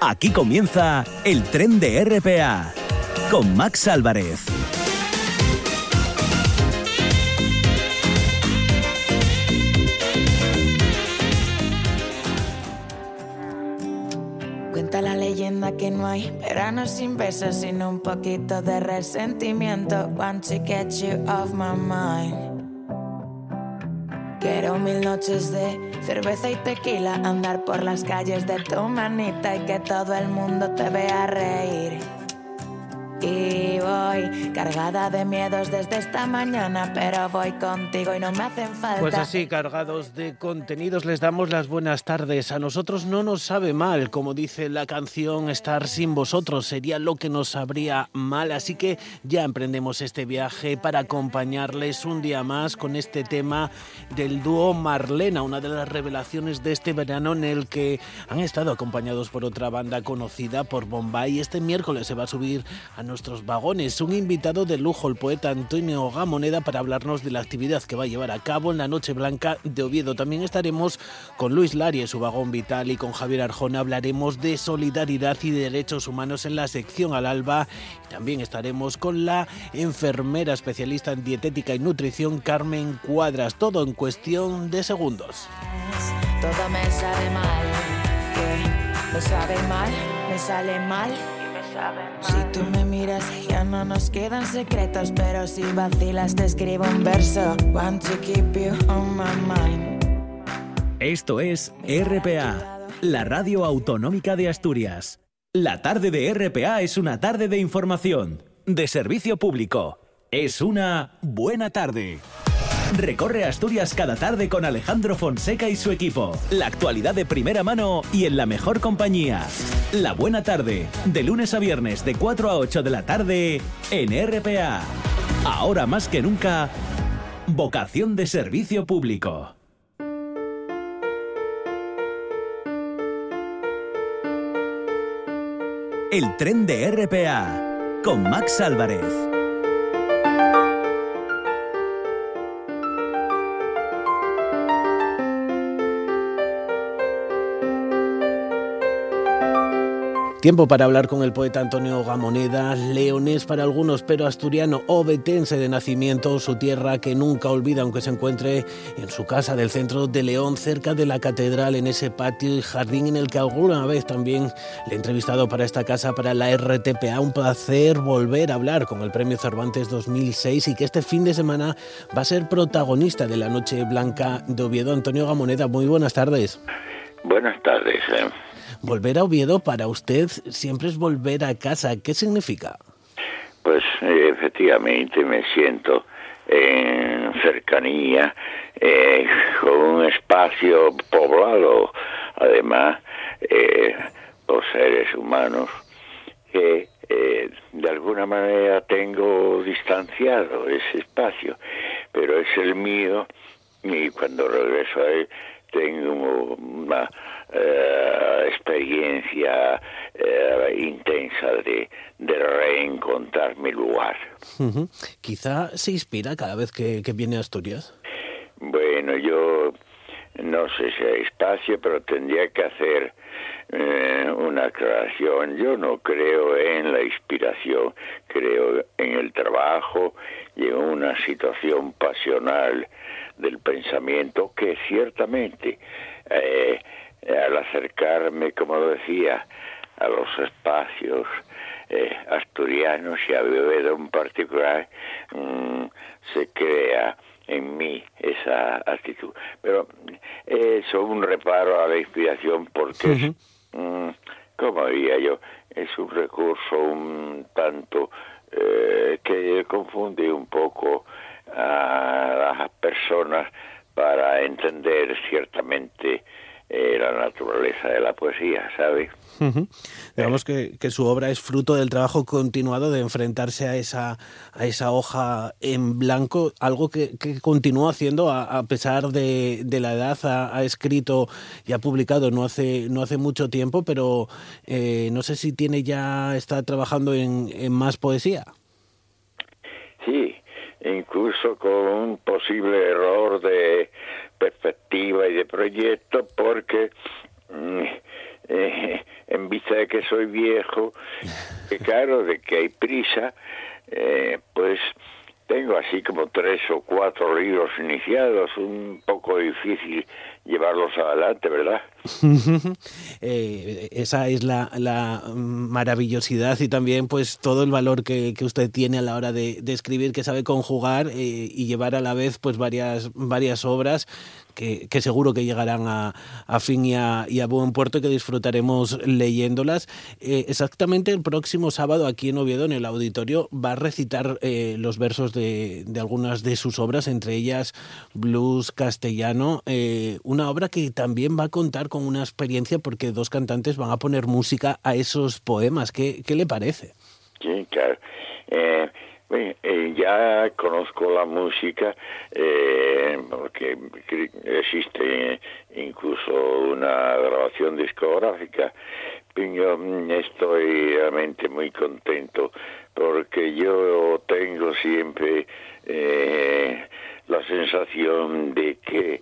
Aquí comienza el tren de RPA con Max Álvarez. Cuenta la leyenda que no hay verano sin besos, sino un poquito de resentimiento. Want to get you off my mind. Quiero mil noches de cerveza y tequila, andar por las calles de tu manita y que todo el mundo te vea reír. Y voy cargada de miedos desde esta mañana, pero voy contigo y no me hacen falta. Pues así, cargados de contenidos, les damos las buenas tardes. A nosotros no nos sabe mal, como dice la canción, estar sin vosotros sería lo que nos sabría mal. Así que ya emprendemos este viaje para acompañarles un día más con este tema del dúo Marlena, una de las revelaciones de este verano en el que han estado acompañados por otra banda conocida por Bombay. Este miércoles se va a subir a nuestros vagones. Un invitado de lujo, el poeta Antonio Gamoneda, para hablarnos de la actividad que va a llevar a cabo en la Noche Blanca de Oviedo. También estaremos con Luis Lari su vagón vital y con Javier Arjona hablaremos de solidaridad y derechos humanos en la sección al alba. También estaremos con la enfermera especialista en dietética y nutrición Carmen Cuadras. Todo en cuestión de segundos. Todo me mal, mal, me sale mal. Si tú me miras, ya no nos quedan secretos, pero si vacilas te escribo un verso. Want to keep you on my mind. Esto es RPA, la radio autonómica de Asturias. La tarde de RPA es una tarde de información, de servicio público. Es una buena tarde. Recorre Asturias cada tarde con Alejandro Fonseca y su equipo. La actualidad de primera mano y en la mejor compañía. La buena tarde, de lunes a viernes de 4 a 8 de la tarde en RPA. Ahora más que nunca, vocación de servicio público. El tren de RPA con Max Álvarez. Tiempo para hablar con el poeta Antonio Gamoneda, leonés para algunos, pero asturiano obetense de nacimiento, su tierra que nunca olvida, aunque se encuentre en su casa del centro de León, cerca de la catedral, en ese patio y jardín en el que alguna vez también le he entrevistado para esta casa, para la RTPA. Un placer volver a hablar con el Premio Cervantes 2006 y que este fin de semana va a ser protagonista de la Noche Blanca de Oviedo. Antonio Gamoneda, muy buenas tardes. Buenas tardes. Eh. Volver a Oviedo para usted siempre es volver a casa. ¿Qué significa? Pues eh, efectivamente me siento en cercanía, eh, con un espacio poblado, además, eh, por seres humanos que eh, de alguna manera tengo distanciado ese espacio, pero es el mío y cuando regreso a él tengo una eh, experiencia eh, intensa de, de, reencontrar mi lugar. Quizá se inspira cada vez que, que, viene a Asturias. Bueno, yo no sé si hay espacio, pero tendría que hacer eh, una aclaración. Yo no creo en la inspiración, creo en el trabajo y en una situación pasional del pensamiento que ciertamente eh, al acercarme, como decía, a los espacios eh, asturianos y a Bebedo en particular, mmm, se crea en mí esa actitud. Pero eso un reparo a la inspiración porque, uh -huh. como diría yo, es un recurso un tanto eh, que confunde un poco a las personas para entender ciertamente eh, la naturaleza de la poesía, ¿sabe? Uh -huh. Digamos que, que, su obra es fruto del trabajo continuado de enfrentarse a esa, a esa hoja en blanco, algo que, que continúa haciendo a, a pesar de, de, la edad. Ha, ha, escrito y ha publicado no hace, no hace mucho tiempo, pero eh, no sé si tiene ya, está trabajando en, en más poesía. Sí, incluso con un posible error de perspectiva y de proyecto porque eh, en vista de que soy viejo, que claro, de que hay prisa, eh, pues tengo así como tres o cuatro libros iniciados, un poco difícil llevarlos adelante, ¿verdad? Eh, esa es la, la, maravillosidad y también pues todo el valor que, que usted tiene a la hora de, de escribir, que sabe conjugar y llevar a la vez pues varias, varias obras que, seguro que llegarán a, fin y a, buen puerto y que disfrutaremos leyéndolas. Eh, exactamente el próximo sábado aquí en Oviedo, en el auditorio, va a recitar eh, los versos de, algunas de sus obras, entre ellas Blues Castellano, eh, una obra que también va a contar con una experiencia porque dos cantantes van a poner música a esos poemas. ¿Qué, qué le parece? Sí, claro. Ya conozco la música eh, porque existe incluso una grabación discográfica. Yo mm, estoy realmente muy contento porque yo tengo siempre eh, la sensación de que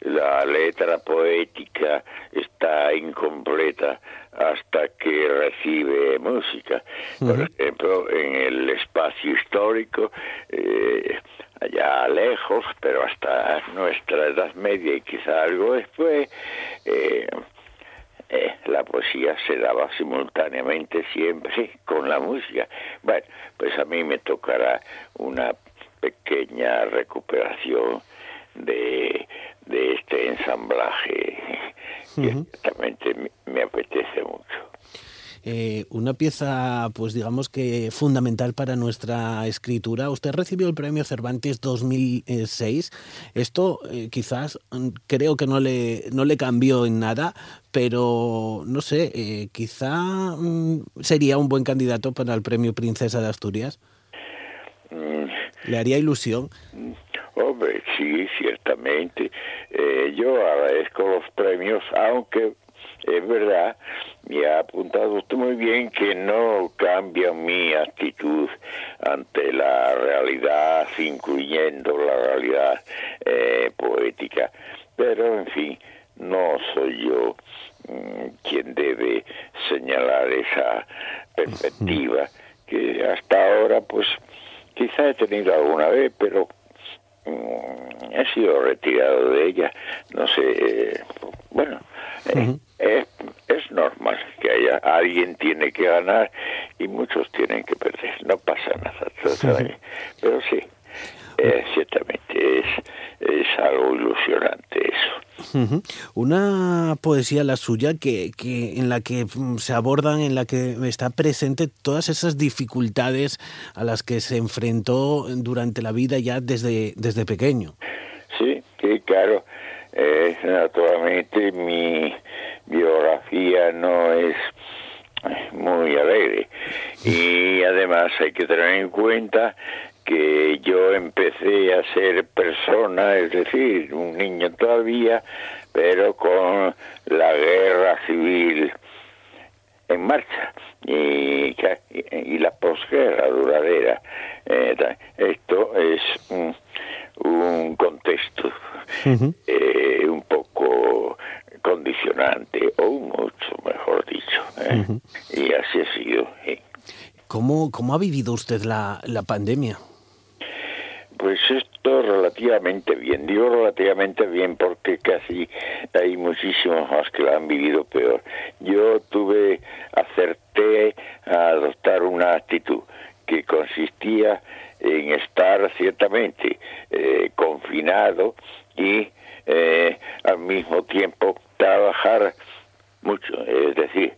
la letra poética está incompleta hasta que recibe música. Por ejemplo, en el espacio histórico, eh, allá lejos, pero hasta nuestra Edad Media y quizá algo después, eh, eh, la poesía se daba simultáneamente siempre con la música. Bueno, pues a mí me tocará una pequeña recuperación de, de este ensamblaje que me, apetece mucho. Eh, una pieza, pues digamos que fundamental para nuestra escritura. Usted recibió el premio Cervantes 2006. Esto eh, quizás mm, creo que no le, no le cambió en nada, pero no sé, eh, quizá mm, sería un buen candidato para el premio Princesa de Asturias. Mm. ¿Le haría ilusión? Hombre, sí, ciertamente. Eh, yo agradezco los premios, aunque es verdad, me ha apuntado usted muy bien que no cambia mi actitud ante la realidad, incluyendo la realidad eh, poética. Pero, en fin, no soy yo mm, quien debe señalar esa perspectiva que hasta ahora, pues, quizá he tenido alguna vez, pero he sido retirado de ella. No sé, eh, bueno, eh, es, es normal que haya alguien tiene que ganar y muchos tienen que perder. No pasa nada, pero sí, eh, ciertamente es, es algo ilusionante eso. Una poesía la suya que, que en la que mm, se abordan, en la que está presente todas esas dificultades a las que se enfrentó durante la vida ya desde, desde pequeño. Sí, sí, claro. Eh, naturalmente mi biografía no es muy alegre y además hay que tener en cuenta que yo empecé a ser persona, es decir, un niño todavía, pero con la guerra civil en marcha y, y la posguerra duradera. Eh, esto es un, contexto eh, un poco condicionante, o mucho, mejor dicho. ¿eh? Y así ha sido. ¿Cómo, ¿Cómo ha vivido usted la, la pandemia? Pues esto relativamente bien, digo relativamente bien porque casi hay muchísimos más que lo han vivido peor. Yo tuve, acerté a adoptar una actitud que consistía en estar ciertamente eh, confinado y eh, al mismo tiempo trabajar mucho, es decir,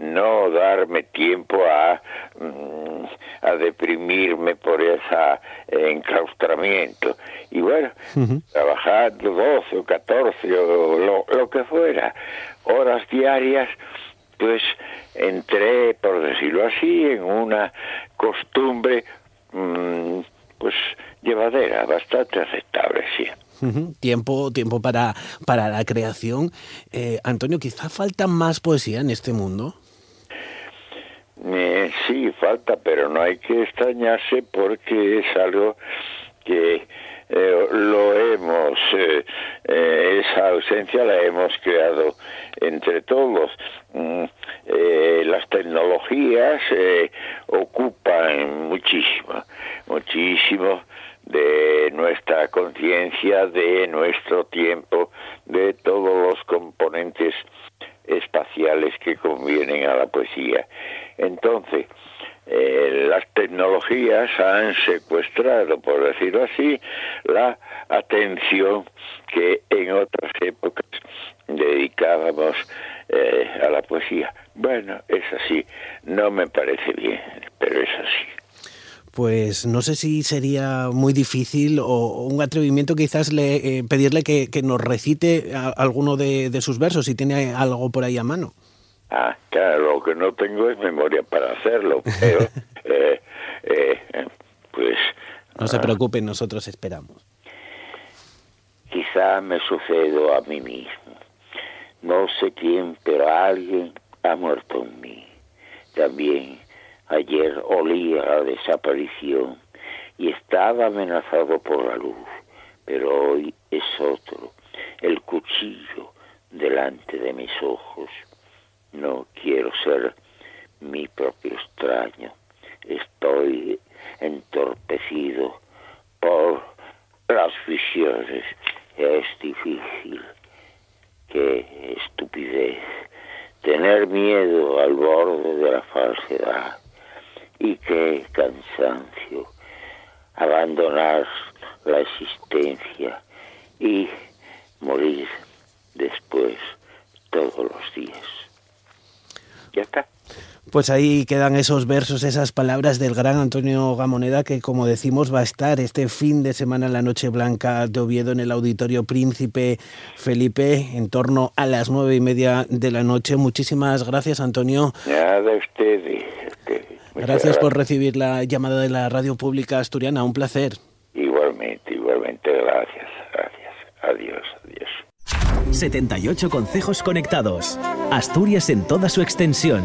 no darme tiempo a, mm, a deprimirme por ese enclaustramiento. Y bueno, trabajando 12 o 14 o lo, que fuera, horas diarias, pues entré, por decirlo así, en una costumbre mm, pues llevadera, bastante aceptable, sí. Tiempo, tiempo para, para la creación. Eh, Antonio, quizá falta más poesía en este mundo. Eh, sí, falta, pero no hay que extrañarse porque es algo que eh, lo hemos, eh, eh, esa ausencia la hemos creado entre todos. Mm, las tecnologías ocupan muchísimo, muchísimo de nuestra conciencia, de nuestro tiempo, de todos los componentes espaciales que convienen a la poesía. Entonces, eh, las tecnologías han secuestrado, por decirlo así, la atención que en otras épocas dedicábamos eh, a la poesía. Bueno, es así, no me parece bien, pero es así. Pues no sé si sería muy difícil o un atrevimiento quizás le, eh, pedirle que, nos recite alguno de, de sus versos, si tiene algo por ahí a mano. Ah, claro, lo que no tengo es memoria para hacerlo, pero eh, eh, pues... No se ah. preocupen, nosotros esperamos. Quizá me sucedo a mí mismo. No sé quién, pero alguien ha muerto en mí. También ayer olía la desaparición y estaba amenazado por la luz, pero hoy es otro, el cuchillo delante de mis ojos no quiero ser mi propio extraño. Estoy entorpecido por las visiones. Es difícil. Qué estupidez. Tener miedo al borde de la falsedad. Y qué cansancio. Abandonar la existencia y morir después todos los días ya está. Pues ahí quedan esos versos, esas palabras del gran Antonio Gamoneda, que como decimos va a estar este fin de semana en la Noche Blanca de Oviedo en el Auditorio Príncipe Felipe en torno a las nueve y media de la noche. Muchísimas gracias, Antonio. Nada, usted. Gracias por recibir la llamada de la Radio Pública Asturiana. Un placer. Igualmente, igualmente. Gracias, gracias. Adiós, adiós. 78 concejos conectados. Asturias en toda su extensión.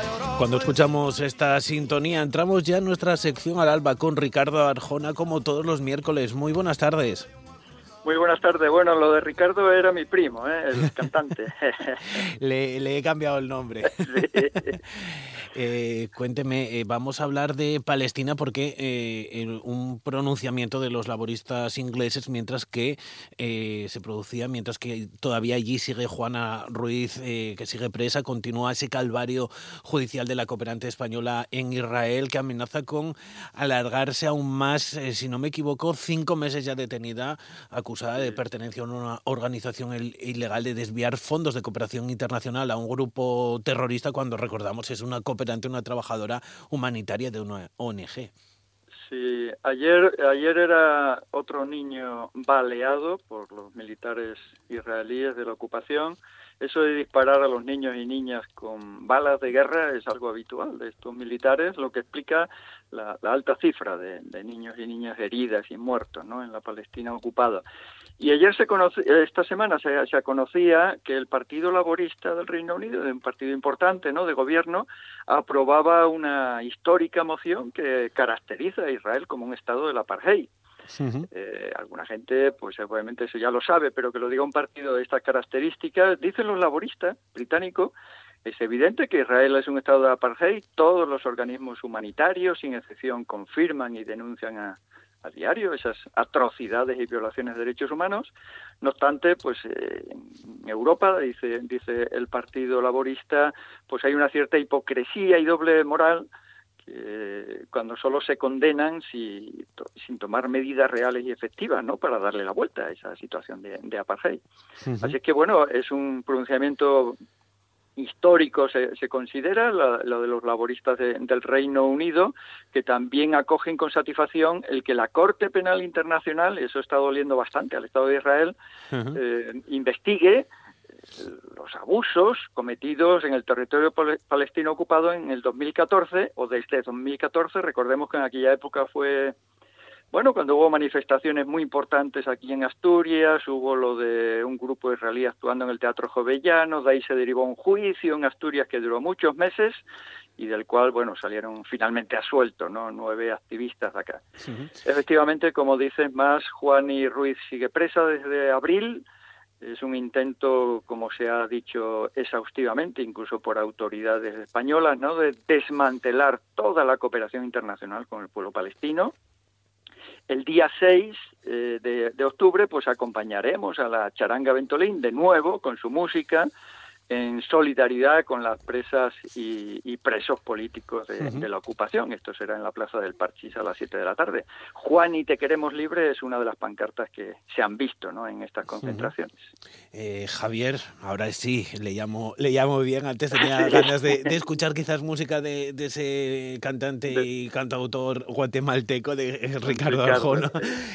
Cuando escuchamos esta sintonía, entramos ya en nuestra sección al alba con Ricardo Arjona, como todos los miércoles. Muy buenas tardes. Muy buenas tardes. Bueno, lo de Ricardo era mi primo, ¿eh? el cantante. le, he cambiado el nombre. Eh, cuénteme, eh, vamos a hablar de Palestina porque eh, un pronunciamiento de los laboristas ingleses mientras que se producía, mientras que todavía allí sigue Juana Ruiz, que sigue presa, continúa ese calvario judicial de la cooperante española en Israel que amenaza con alargarse aún más, si no me equivoco, cinco meses ya detenida, acusada de pertenencia a una organización ilegal de desviar fondos de cooperación internacional a un grupo terrorista cuando recordamos es una cooperación ante una trabajadora humanitaria de una ONG. Sí, ayer, ayer era otro niño baleado por los militares israelíes de la ocupación. Eso de disparar a los niños y niñas con balas de guerra es algo habitual de estos militares, lo que explica la, alta cifra de, niños y niñas heridas y muertos ¿no? en la Palestina ocupada. Y ayer se conoce, esta semana se, se, conocía que el Partido Laborista del Reino Unido, un partido importante ¿no? de gobierno, aprobaba una histórica moción que caracteriza a Israel como un estado del apartheid. Eh, alguna gente, pues obviamente eso ya lo sabe, pero que lo diga un partido de estas características, dicen los laboristas británicos, es evidente que Israel es un estado de apartheid, todos los organismos humanitarios, sin excepción, confirman y denuncian a, a diario esas atrocidades y violaciones de derechos humanos. No obstante, pues eh, en Europa, dice, dice el Partido Laborista, pues hay una cierta hipocresía y doble moral que, cuando solo se condenan sin tomar medidas reales y efectivas ¿no? para darle la vuelta a esa situación de, apartheid. Así que, bueno, es un pronunciamiento histórico se, considera, lo de los laboristas del Reino Unido, que también acogen con satisfacción el que la Corte Penal Internacional, y eso está doliendo bastante al Estado de Israel, eh, investigue eh, los abusos cometidos en el territorio palestino ocupado en el 2014 o desde 2014. Recordemos que en aquella época fue bueno, cuando hubo manifestaciones muy importantes aquí en Asturias, hubo lo de un grupo israelí actuando en el Teatro Jovellano, de ahí se derivó un juicio en Asturias que duró muchos meses y del cual, bueno, salieron finalmente asueltos, ¿no? Nueve activistas de acá. Efectivamente, como dices más, Juan y Ruiz sigue presa desde abril. Es un intento, como se ha dicho exhaustivamente, incluso por autoridades españolas, ¿no? de desmantelar toda la cooperación internacional con el pueblo palestino el día 6 eh, de, octubre, pues acompañaremos a la Charanga Ventolín de nuevo con su música en solidaridad con las presas y, presos políticos de, la ocupación. Esto será en la Plaza del Parchís a las 7 de la tarde. Juan y te queremos libre es una de las pancartas que se han visto ¿no? en estas concentraciones. Eh, Javier, ahora sí, le llamo, le llamo bien. Antes tenía ganas de, escuchar quizás música de, ese cantante y cantautor guatemalteco de Ricardo Arjona.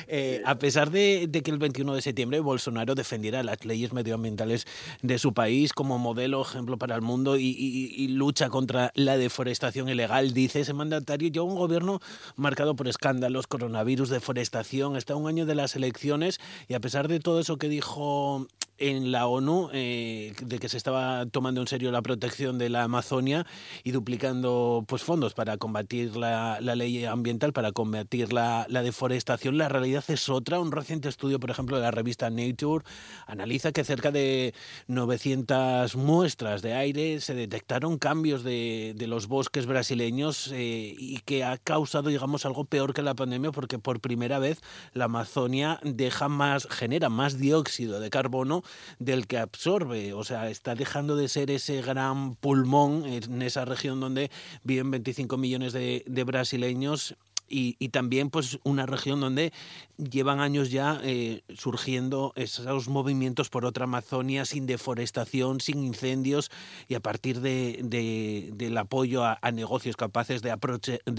Eh, a pesar de, de que el 21 de septiembre Bolsonaro defendiera las leyes medioambientales de su país como modelo, ejemplo para el mundo y, lucha contra la deforestación ilegal. Dice ese mandatario, yo un gobierno marcado por escándalos, coronavirus, deforestación, está un año de las elecciones y a pesar de todo eso que dijo en la ONU eh, de que se estaba tomando en serio la protección de la Amazonia y duplicando pues fondos para combatir la, ley ambiental, para combatir la, deforestación. La realidad es otra. Un reciente estudio, por ejemplo, de la revista Nature analiza que cerca de 900 muestras de aire se detectaron cambios de, los bosques brasileños eh, y que ha causado, digamos, algo peor que la pandemia porque por primera vez la Amazonia deja más, genera más dióxido de carbono del que absorbe. O sea, está dejando de ser ese gran pulmón en esa región donde viven 25 millones de, brasileños y, también pues una región donde llevan años ya eh, surgiendo esos movimientos por otra Amazonia sin deforestación, sin incendios y a partir de, del apoyo a, negocios capaces de,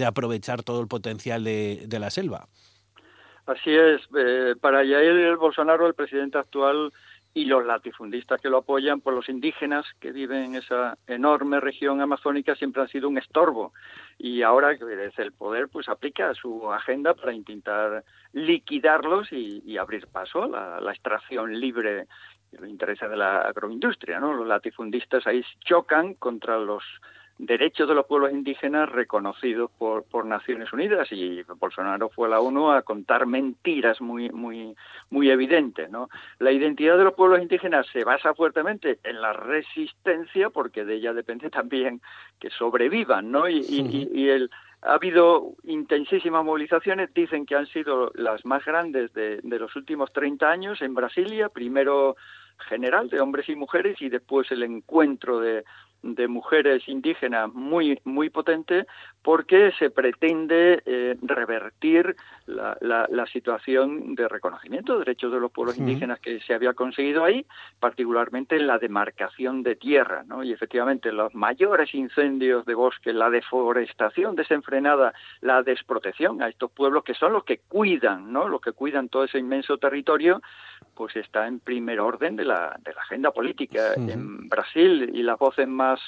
aprovechar todo el potencial de, la selva. Así es. Eh, para Jair Bolsonaro, el presidente actual, y los latifundistas que lo apoyan, pues los indígenas que viven en esa enorme región amazónica siempre han sido un estorbo y ahora que desde el poder pues aplica su agenda para intentar liquidarlos y, abrir paso a la, extracción libre los intereses de la agroindustria, ¿no? Los latifundistas ahí chocan contra los derechos de los pueblos indígenas reconocidos por, por Naciones Unidas y Bolsonaro fue a la ONU a contar mentiras muy muy muy evidentes no la identidad de los pueblos indígenas se basa fuertemente en la resistencia porque de ella depende también que sobrevivan no y, y, el ha habido intensísimas movilizaciones, dicen que han sido las más grandes de, de los últimos 30 años en Brasilia, primero general de hombres y mujeres y después el encuentro de, de mujeres indígenas muy muy potente porque se pretende eh, revertir la, la, situación de reconocimiento de derechos de los pueblos indígenas que se había conseguido ahí, particularmente en la demarcación de tierra, ¿no? Y efectivamente los mayores incendios de bosque, la deforestación desenfrenada, la desprotección a estos pueblos que son los que cuidan, ¿no? Los que cuidan todo ese inmenso territorio, pues está en primer orden de la, de la agenda política. En Brasil y las voces más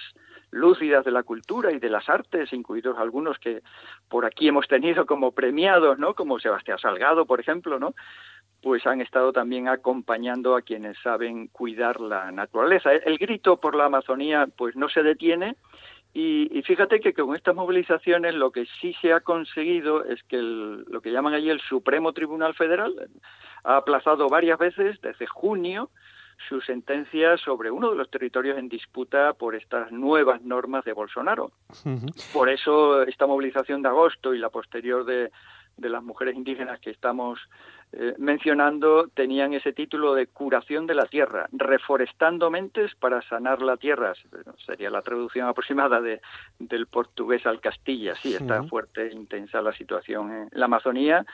lúcidas de la cultura y de las artes, incluidos algunos que por aquí hemos tenido como premiados, ¿no? Como Sebastián Salgado, por ejemplo, ¿no? Pues han estado también acompañando a quienes saben cuidar la naturaleza. El, grito por la Amazonía, pues no se detiene. Y, fíjate que con estas movilizaciones lo que sí se ha conseguido es que lo que llaman allí el Supremo Tribunal Federal ha aplazado varias veces desde junio su sentencia sobre uno de los territorios en disputa por estas nuevas normas de Bolsonaro. Por eso esta movilización de agosto y la posterior de, de las mujeres indígenas que estamos eh, mencionando tenían ese título de curación de la tierra, reforestando mentes para sanar la tierra. Sería la traducción aproximada de, del portugués al castilla. Sí, está fuerte, intensa la situación en la Amazonía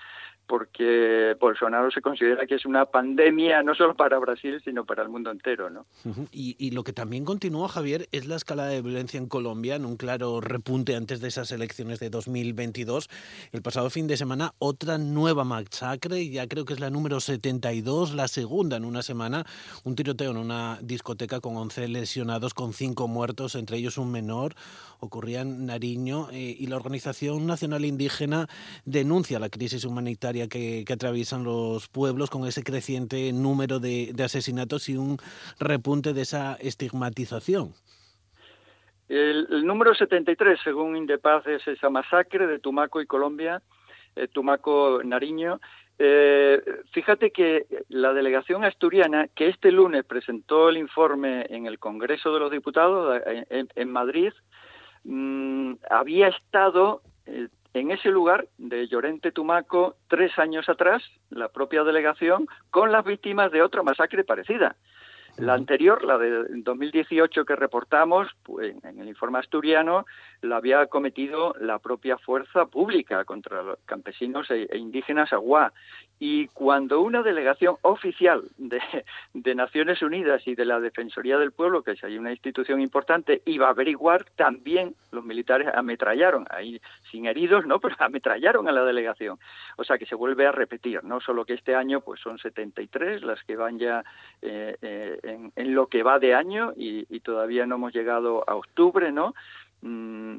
porque Bolsonaro se considera que es una pandemia no solo para Brasil, sino para el mundo entero. ¿no? y, lo que también continúa, Javier, es la escalada de violencia en Colombia, en un claro repunte antes de esas elecciones de 2022. El pasado fin de semana, otra nueva masacre, ya creo que es la número 72, la segunda en una semana, un tiroteo en una discoteca con 11 lesionados, con 5 muertos, entre ellos un menor, ocurría en Nariño, eh, y la Organización Nacional Indígena denuncia la crisis humanitaria que, atraviesan los pueblos con ese creciente número de, asesinatos y un repunte de esa estigmatización. El, número 73, según Indepaz, es esa masacre de Tumaco y Colombia, eh, Tumaco, Nariño. Eh, fíjate que la delegación asturiana, que este lunes presentó el informe en el Congreso de los Diputados en, Madrid, mm, había estado eh, en ese lugar de Llorente Tumaco tres años atrás, la propia delegación, con las víctimas de otra masacre parecida. La anterior, la de 2018 que reportamos, pues, en el informe asturiano, la había cometido la propia fuerza pública contra los campesinos e, e indígenas aguá. Y cuando una delegación oficial de, de, Naciones Unidas y de la Defensoría del Pueblo, que es ahí una institución importante, iba a averiguar, también los militares ametrallaron, ahí sin heridos, ¿no? Pero ametrallaron a la delegación. O sea que se vuelve a repetir, ¿no? Solo que este año pues son 73 las que van ya eh, eh, en, lo que va de año y, todavía no hemos llegado a octubre, ¿no? Mm,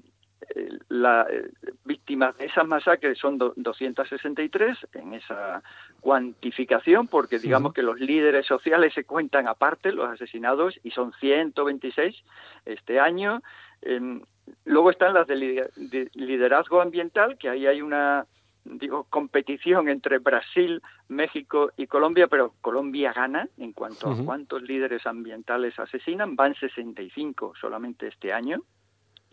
las eh, víctimas de esas masacres son 263 en esa cuantificación, porque digamos que los líderes sociales se cuentan aparte, los asesinados, y son 126 este año. Em, luego están las de liderazgo ambiental, que ahí hay una digo, competición entre Brasil, México y Colombia, pero Colombia gana en cuanto a cuántos líderes ambientales asesinan, van 65 solamente este año.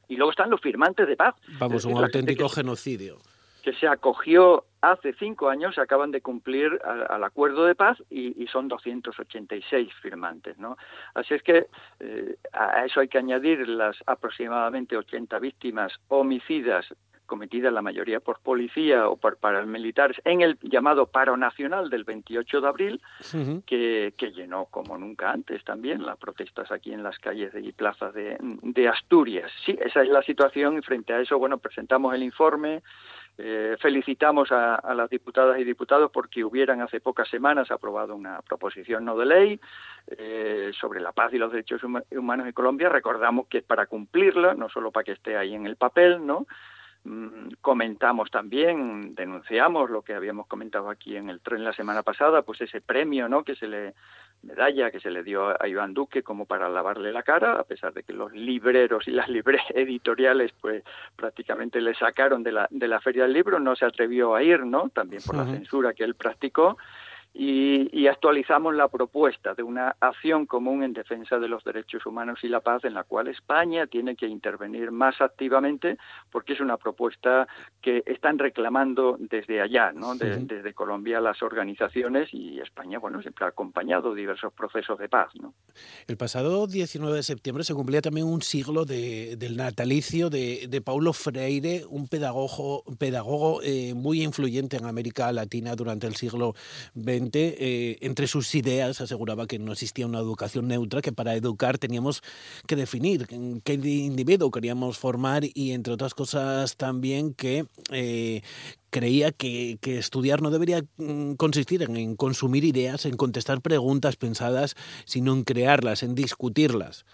Y luego están los firmantes de paz. Vamos, un auténtico genocidio. Que se acogió hace cinco años, acaban de cumplir al, acuerdo de paz y, son 286 firmantes. ¿no? Así es que eh, a eso hay que añadir las aproximadamente 80 víctimas homicidas cometida la mayoría por policía o por paramilitares en el llamado paro nacional del 28 de abril, que, llenó como nunca antes también las protestas aquí en las calles y plazas de, de Asturias. Sí, esa es la situación y frente a eso, bueno, presentamos el informe, eh, felicitamos a, las diputadas y diputados porque hubieran hace pocas semanas aprobado una proposición no de ley eh, sobre la paz y los derechos humanos en Colombia. Recordamos que es para cumplirla, no solo para que esté ahí en el papel, ¿no? Mm, comentamos también, denunciamos lo que habíamos comentado aquí en el tren la semana pasada, pues ese premio, ¿no? Que se le medalla que se le dio a Iván Duque como para lavarle la cara, a pesar de que los libreros y las libres editoriales, pues prácticamente le sacaron de la de la feria del libro, no se atrevió a ir, ¿no? También por la censura que él practicó y, actualizamos la propuesta de una acción común en defensa de los derechos humanos y la paz en la cual España tiene que intervenir más activamente porque es una propuesta que están reclamando desde allá, ¿no? desde Colombia las organizaciones y España, bueno, siempre ha acompañado diversos procesos de paz, ¿no? El pasado 19 de septiembre se cumplía también un siglo del natalicio de, Paulo Freire, un pedagogo, pedagogo eh, muy influyente en América Latina durante el siglo XX eh, entre sus ideas aseguraba que no existía una educación neutra, que para educar teníamos que definir qué individuo queríamos formar y entre otras cosas también que eh, creía que, estudiar no debería mm, consistir en, consumir ideas, en contestar preguntas pensadas, sino en crearlas, en discutirlas.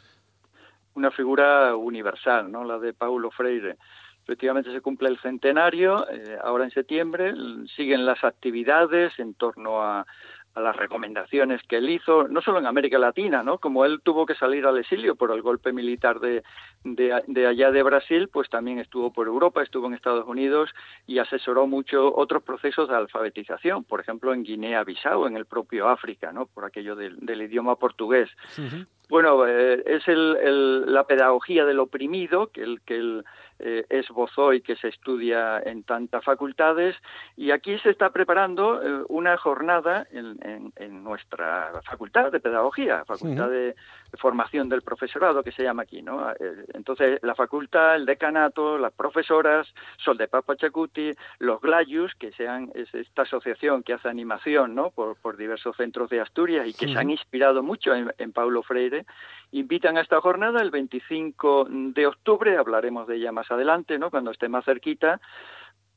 Una figura universal, ¿no? La de Paulo Freire. Efectivamente se cumple el centenario, eh, ahora en septiembre, siguen las actividades en torno a, las recomendaciones que él hizo, no solo en América Latina, ¿no? Como él tuvo que salir al exilio por el golpe militar de, de, allá de Brasil, pues también estuvo por Europa, estuvo en Estados Unidos y asesoró mucho otros procesos de alfabetización, por ejemplo en Guinea-Bissau, en el propio África, ¿no? Por aquello del, idioma portugués. Bueno, eh, es el, la pedagogía del oprimido, que el que el, eh, esbozó y que se estudia en tantas facultades. Y aquí se está preparando eh, una jornada en, en, nuestra facultad de pedagogía, facultad de, formación del profesorado que se llama aquí, ¿no? Eh, entonces, la facultad, el decanato, las profesoras, Sol de Papa Chacuti, los Glayus, que sean es esta asociación que hace animación, ¿no? Por, por diversos centros de Asturias y que se han inspirado mucho en, en Paulo Freire, invitan a esta jornada el 25 de octubre, hablaremos de ella más adelante, ¿no? Cuando esté más cerquita,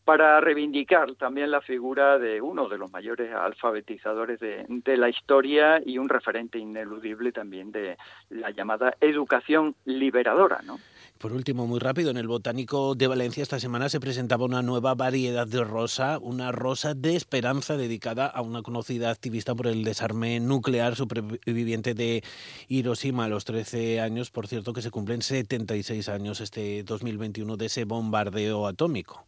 para reivindicar también la figura de uno de los mayores alfabetizadores de, la historia y un referente ineludible también de la llamada educación liberadora, ¿no? Por último, muy rápido, en el Botánico de Valencia esta semana se presentaba una nueva variedad de rosa, una rosa de esperanza dedicada a una conocida activista por el desarme nuclear superviviente de Hiroshima a los 13 años, por cierto que se cumplen 76 años este 2021 de ese bombardeo atómico.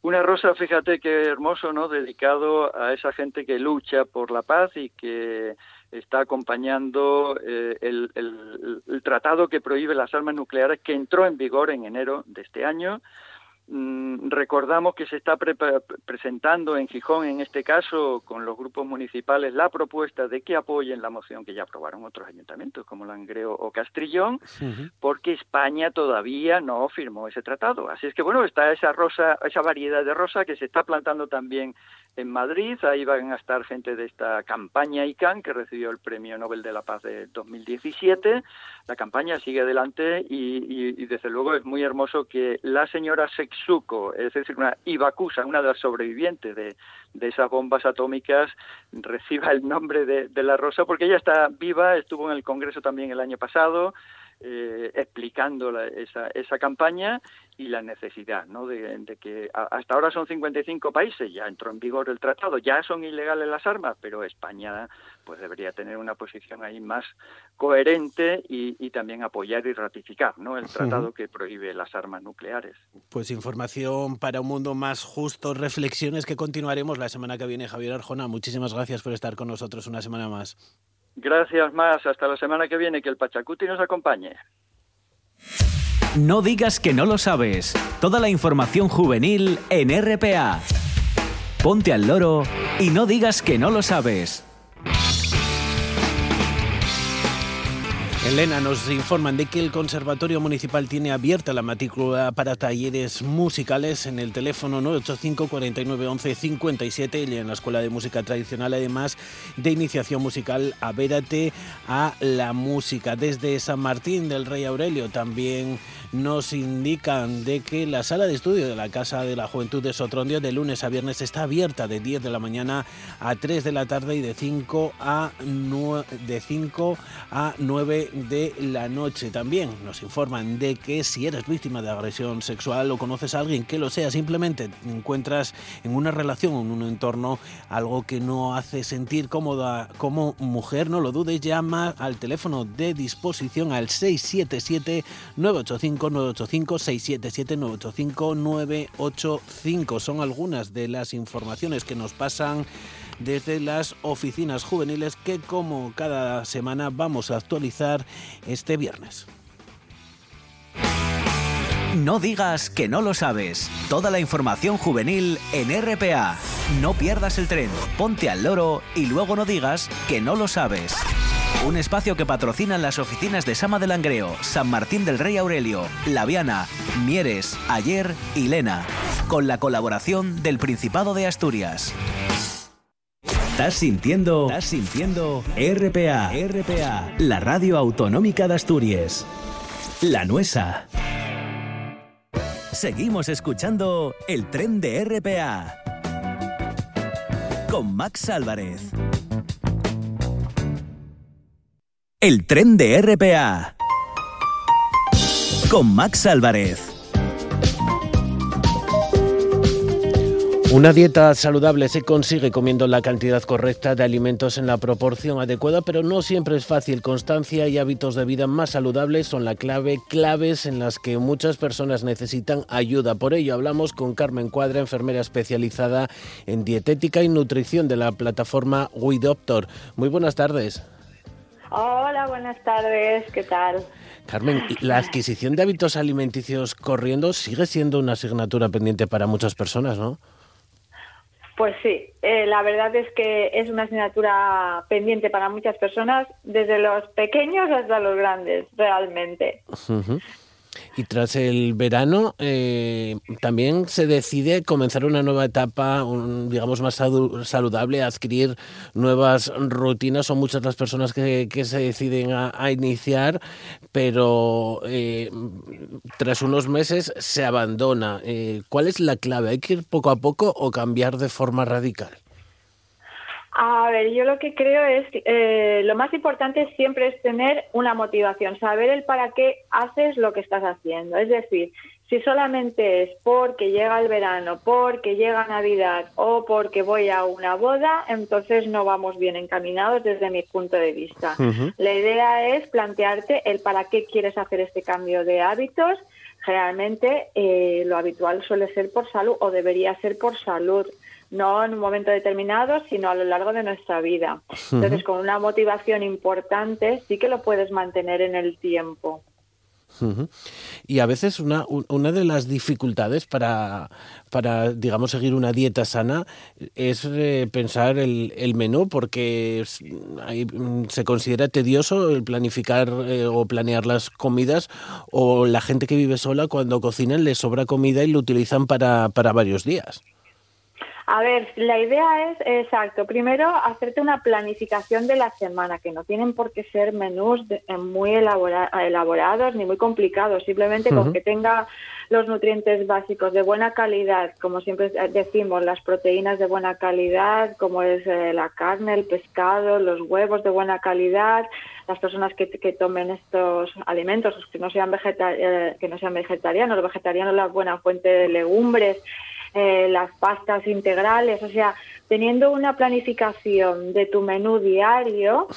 Una rosa, fíjate qué hermoso, ¿no? Dedicado a esa gente que lucha por la paz y que está acompañando eh, el, el, tratado que prohíbe las armas nucleares que entró en vigor en enero de este año recordamos que se está presentando en Gijón, en este caso, con los grupos municipales, la propuesta de que apoyen la moción que ya aprobaron otros ayuntamientos, como Langreo o Castrillón, porque España todavía no firmó ese tratado. Así es que, bueno, está esa rosa, esa variedad de rosa que se está plantando también en Madrid. Ahí van a estar gente de esta campaña ICANN, que recibió el Premio Nobel de la Paz de 2017. La campaña sigue adelante y, desde luego, es muy hermoso que la señora Es decir, una Ibakusa, una de las sobrevivientes de, de esas bombas atómicas, reciba el nombre de, de la rosa, porque ella está viva, estuvo en el Congreso también el año pasado, eh, explicando esa, esa campaña y la necesidad ¿no? de, que hasta ahora son 55 países, ya entró en vigor el tratado, ya son ilegales las armas, pero España pues debería tener una posición ahí más coherente y, también apoyar y ratificar ¿no? el tratado que prohíbe las armas nucleares. Pues información para un mundo más justo, reflexiones que continuaremos la semana que viene. Javier Arjona, muchísimas gracias por estar con nosotros una semana más. Gracias más. Hasta la semana que viene. Que el Pachacuti nos acompañe. No digas que no lo sabes. Toda la información juvenil en RPA. Ponte al loro y no digas que no lo sabes. Elena, nos informan de que el Conservatorio Municipal tiene abierta la matrícula para talleres musicales en el teléfono 985 49 11 57 y en la Escuela de Música Tradicional, además de iniciación musical, Avérate a la música. Desde San Martín del Rey Aurelio también nos indican de que la sala de estudio de la Casa de la Juventud de Sotrondio de lunes a viernes está abierta de 10 de la mañana a 3 de la tarde y de 5 a 9, de 5 a 9 de la noche. También nos informan de que si eres víctima de agresión sexual o conoces a alguien que lo sea, simplemente encuentras en una relación o en un entorno algo que no hace sentir cómoda como mujer, no lo dudes, llama al teléfono de disposición al 677 985 985 677 985 985. Son algunas de las informaciones que nos pasan desde las oficinas juveniles que como cada semana vamos a actualizar este viernes. No digas que no lo sabes. Toda la información juvenil en RPA. No pierdas el tren, ponte al loro y luego no digas que no lo sabes. Un espacio que patrocinan las oficinas de Sama de Langreo, San Martín del Rey Aurelio, Laviana, Mieres, Ayer y Lena, con la colaboración del Principado de Asturias. Estás sintiendo, estás sintiendo RPA, RPA, la radio autonómica de Asturias. La Nuesa. Seguimos escuchando el tren de RPA con Max Álvarez. El tren de RPA. Con Max Álvarez. Una dieta saludable se consigue comiendo la cantidad correcta de alimentos en la proporción adecuada, pero no siempre es fácil. Constancia y hábitos de vida más saludables son la clave, claves en las que muchas personas necesitan ayuda. Por ello hablamos con Carmen Cuadra, enfermera especializada en dietética y nutrición de la plataforma WeDoctor. Muy buenas tardes. Hola, buenas tardes, ¿qué tal? Carmen, la adquisición de hábitos alimenticios corriendo sigue siendo una asignatura pendiente para muchas personas, ¿no? Pues sí, eh, la verdad es que es una asignatura pendiente para muchas personas, desde los pequeños hasta los grandes, realmente. Y tras el verano eh, también se decide comenzar una nueva etapa, digamos, más saludable, adquirir nuevas rutinas. Son muchas las personas que, se deciden a, iniciar, pero eh, tras unos meses se abandona. Eh, ¿Cuál es la clave? ¿Hay que ir poco a poco o cambiar de forma radical? A ver, yo lo que creo es, eh, lo más importante siempre es tener una motivación, saber el para qué haces lo que estás haciendo. Es decir, si solamente es porque llega el verano, porque llega Navidad o porque voy a una boda, entonces no vamos bien encaminados desde mi punto de vista. La idea es plantearte el para qué quieres hacer este cambio de hábitos. Generalmente eh, lo habitual suele ser por salud o debería ser por salud no en un momento determinado, sino a lo largo de nuestra vida. Entonces, con una motivación importante, sí que lo puedes mantener en el tiempo. Y a veces una, una de las dificultades para, para, digamos, seguir una dieta sana es eh, pensar el, el, menú, porque mm, se considera tedioso el planificar eh, o planear las comidas, o la gente que vive sola cuando cocinan le sobra comida y lo utilizan para, para varios días. A ver, la idea es, exacto, primero hacerte una planificación de la semana, que no tienen por qué ser menús eh, muy elaborados ni muy complicados, simplemente con que tenga los nutrientes básicos de buena calidad, como siempre decimos, las proteínas de buena calidad, como es eh, la carne, el pescado, los huevos de buena calidad, las personas que, tomen estos alimentos, que no sean, eh, que no sean vegetarianos, los vegetarianos la buena fuente de legumbres, eh, las pastas integrales, o sea, teniendo una planificación de tu menú diario,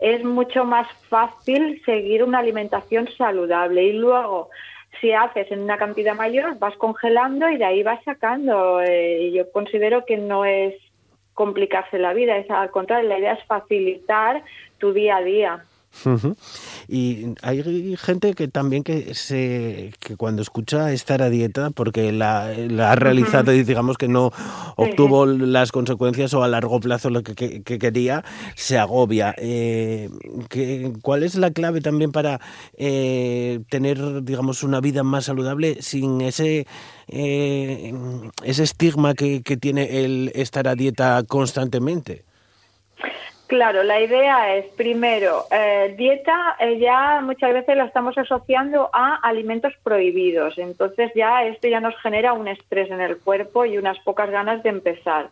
es mucho más fácil seguir una alimentación saludable y luego si haces en una cantidad mayor vas congelando y de ahí vas sacando. Eh, yo considero que no es complicarse la vida, es al contrario, la idea es facilitar tu día a día. Y hay gente que también que se que cuando escucha estar a dieta porque la, ha realizado y digamos que no obtuvo las consecuencias o a largo plazo lo que, quería, se agobia. Eh, ¿Cuál es la clave también para eh, tener digamos una vida más saludable sin ese eh, ese estigma que, que tiene el estar a dieta constantemente? Claro, la idea es, primero, eh, dieta eh, ya muchas veces la estamos asociando a alimentos prohibidos, entonces ya esto ya nos genera un estrés en el cuerpo y unas pocas ganas de empezar.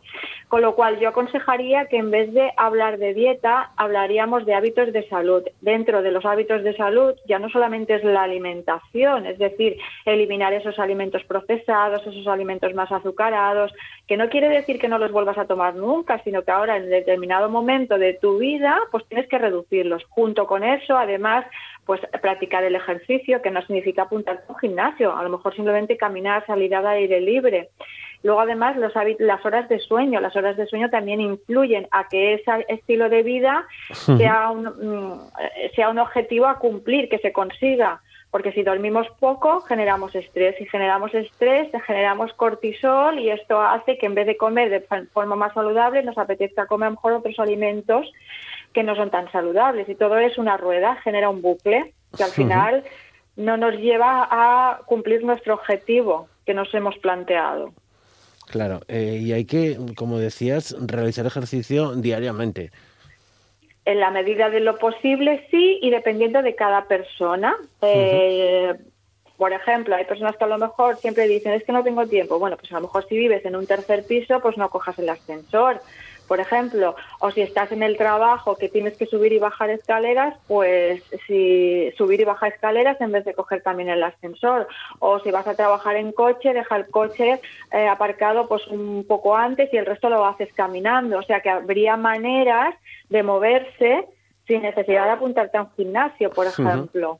Con lo cual yo aconsejaría que en vez de hablar de dieta, hablaríamos de hábitos de salud. Dentro de los hábitos de salud ya no solamente es la alimentación, es decir, eliminar esos alimentos procesados, esos alimentos más azucarados, que no quiere decir que no los vuelvas a tomar nunca, sino que ahora en determinado momento de tu vida, pues tienes que reducirlos. Junto con eso, además, pues practicar el ejercicio, que no significa apuntar a un gimnasio, a lo mejor simplemente caminar, salir al aire libre. Luego, además, los las horas de sueño. Las horas de sueño también influyen a que ese estilo de vida sea un, mm, sea un objetivo a cumplir, que se consiga porque si dormimos poco generamos estrés, si generamos estrés generamos cortisol y esto hace que en vez de comer de forma más saludable nos apetezca comer mejor otros alimentos que no son tan saludables y todo es una rueda, genera un bucle que al final no nos lleva a cumplir nuestro objetivo que nos hemos planteado. Claro, eh, y hay que, como decías, realizar ejercicio diariamente. En la medida de lo posible, sí, y dependiendo de cada persona. Eh, por ejemplo, hay personas que a lo mejor siempre dicen, es que no tengo tiempo. Bueno, pues a lo mejor si vives en un tercer piso, pues no cojas el ascensor por ejemplo, o si estás en el trabajo que tienes que subir y bajar escaleras, pues si subir y bajar escaleras en vez de coger también el ascensor, o si vas a trabajar en coche, deja el coche eh, aparcado pues un poco antes y el resto lo haces caminando, o sea que habría maneras de moverse sin necesidad de apuntarte a un gimnasio, por ejemplo.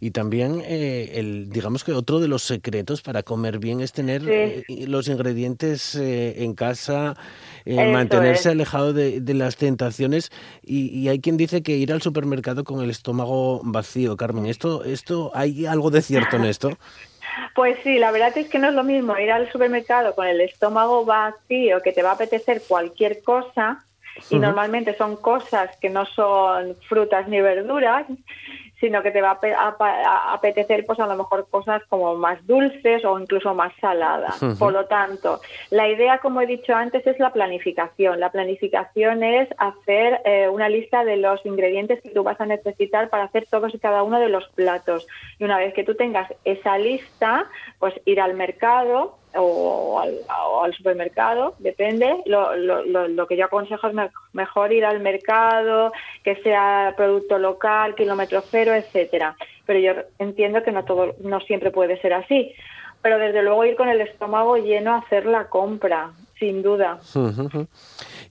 Y también, eh, el, digamos que otro de los secretos para comer bien es tener eh, los ingredientes eh, en casa, mantenerse alejado de, las tentaciones. Y, hay quien dice que ir al supermercado con el estómago vacío, Carmen. ¿Esto, esto ¿Hay algo de cierto en esto? Pues sí, la verdad es que no es lo mismo ir al supermercado con el estómago vacío, que te va a apetecer cualquier cosa, y normalmente son cosas que no son frutas ni verduras, sino que te va a, apetecer pues a lo mejor cosas como más dulces o incluso más saladas. Por lo tanto, la idea, como he dicho antes, es la planificación. La planificación es hacer eh, una lista de los ingredientes que tú vas a necesitar para hacer todos y cada uno de los platos. Y una vez que tú tengas esa lista, pues ir al mercado, o al, supermercado, depende. Lo, lo, lo, que yo aconsejo es mejor ir al mercado, que sea producto local, kilómetro cero, etcétera. Pero yo entiendo que no todo, no siempre puede ser así. Pero desde luego ir con el estómago lleno a hacer la compra, sin duda.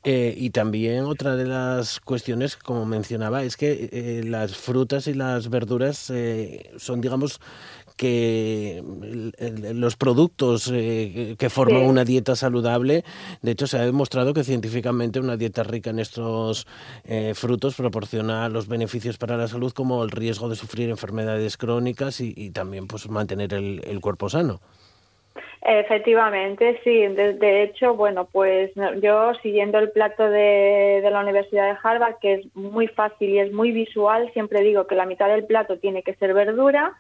Eh, y también otra de las cuestiones, como mencionaba, es que eh, las frutas y las verduras eh, son, digamos, que los productos eh, que forman una dieta saludable, de hecho se ha demostrado que científicamente una dieta rica en estos eh, frutos proporciona los beneficios para la salud como el riesgo de sufrir enfermedades crónicas y, también pues mantener el, cuerpo sano. Efectivamente, sí. De, hecho, bueno, pues yo siguiendo el plato de, de, la Universidad de Harvard, que es muy fácil y es muy visual, siempre digo que la mitad del plato tiene que ser verdura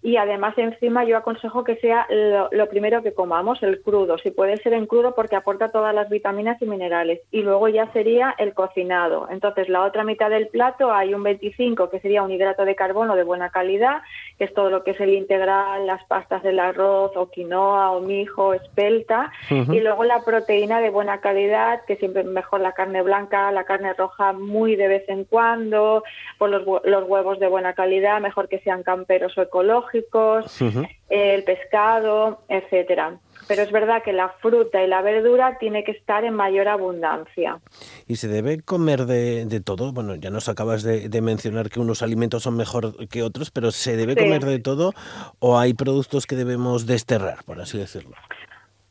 y además encima yo aconsejo que sea lo, primero que comamos, el crudo, si puede ser en crudo porque aporta todas las vitaminas y minerales. Y luego ya sería el cocinado. Entonces la otra mitad del plato hay un 25 que sería un hidrato de carbono de buena calidad, que es todo lo que es el integral, las pastas del arroz o quinoa o mijo, espelta. Y luego la proteína de buena calidad, que siempre mejor la carne blanca, la carne roja muy de vez en cuando, pues los, los huevos de buena calidad, mejor que sean camperos o ecológicos el pescado, etcétera. Pero es verdad que la fruta y la verdura tiene que estar en mayor abundancia. ¿Y se debe comer de, todo? Bueno, ya nos acabas de, mencionar que unos alimentos son mejor que otros, pero ¿se debe comer de todo o hay productos que debemos desterrar, por así decirlo?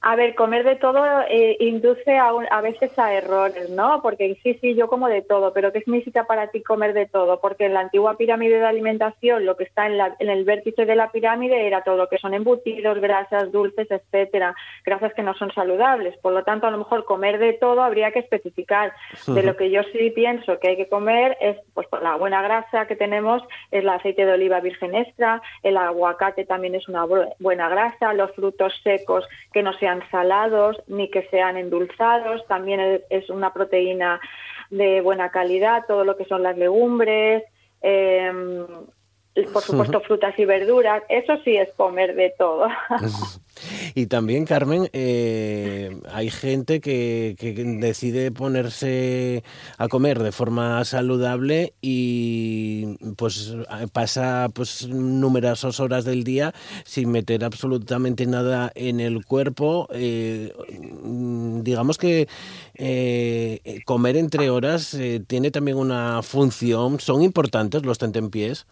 A ver, comer de todo eh, induce a, a, veces a errores, ¿no? Porque sí, sí, yo como de todo, pero ¿qué significa para ti comer de todo? Porque en la antigua pirámide de alimentación, lo que está en, la, en el vértice de la pirámide era todo lo que son embutidos, grasas, dulces, etcétera, grasas que no son saludables. Por lo tanto, a lo mejor comer de todo habría que especificar. De lo que yo sí pienso que hay que comer es, pues, la buena grasa que tenemos es el aceite de oliva virgen extra, el aguacate también es una buena grasa, los frutos secos que no sean salados ni que sean endulzados. También es una proteína de buena calidad, todo lo que son las legumbres, em, por supuesto frutas y verduras. Eso sí es comer de todo. Y también, Carmen, eh, hay gente que, decide ponerse a comer de forma saludable y pues pasa pues numerosas horas del día sin meter absolutamente nada en el cuerpo. Eh, digamos que eh, comer entre horas tiene también una función. ¿Son importantes los tentempiés?